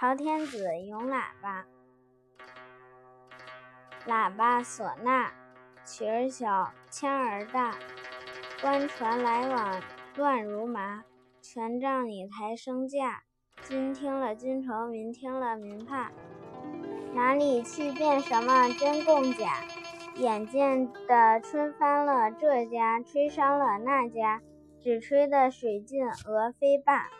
朝天子咏喇叭，喇叭唢呐，曲儿小，腔儿大，官船来往乱如麻。权杖你抬升价，君听了君愁，民听了民怕。哪里去辨什么真共假？眼见的春翻了这家，吹伤了那家，只吹得水尽鹅飞罢。